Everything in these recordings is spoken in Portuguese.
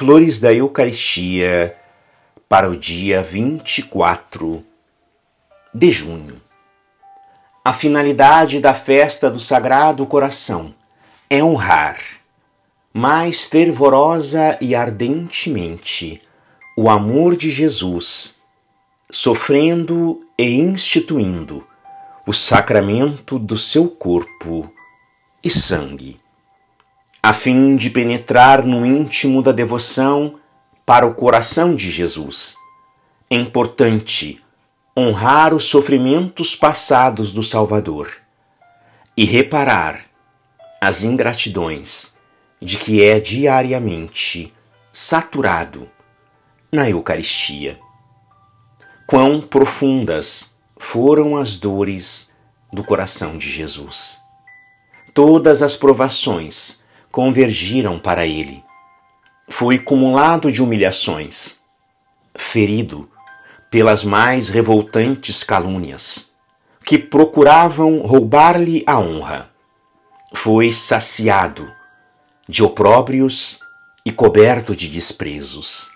Flores da Eucaristia para o dia 24 de junho. A finalidade da festa do Sagrado Coração é honrar, mais fervorosa e ardentemente, o amor de Jesus, sofrendo e instituindo o sacramento do seu corpo e sangue a fim de penetrar no íntimo da devoção para o coração de Jesus. É importante honrar os sofrimentos passados do Salvador e reparar as ingratidões de que é diariamente saturado na Eucaristia. Quão profundas foram as dores do coração de Jesus. Todas as provações convergiram para ele. Foi cumulado de humilhações, ferido pelas mais revoltantes calúnias, que procuravam roubar-lhe a honra. Foi saciado de opróbrios e coberto de desprezos.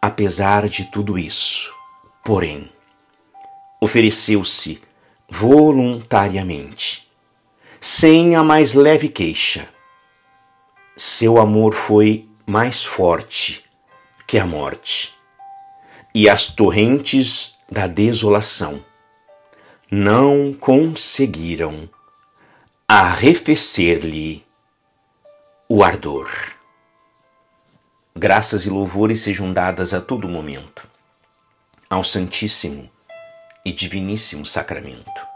Apesar de tudo isso, porém, ofereceu-se voluntariamente sem a mais leve queixa. Seu amor foi mais forte que a morte, e as torrentes da desolação não conseguiram arrefecer-lhe o ardor. Graças e louvores sejam dadas a todo momento ao Santíssimo e Diviníssimo Sacramento.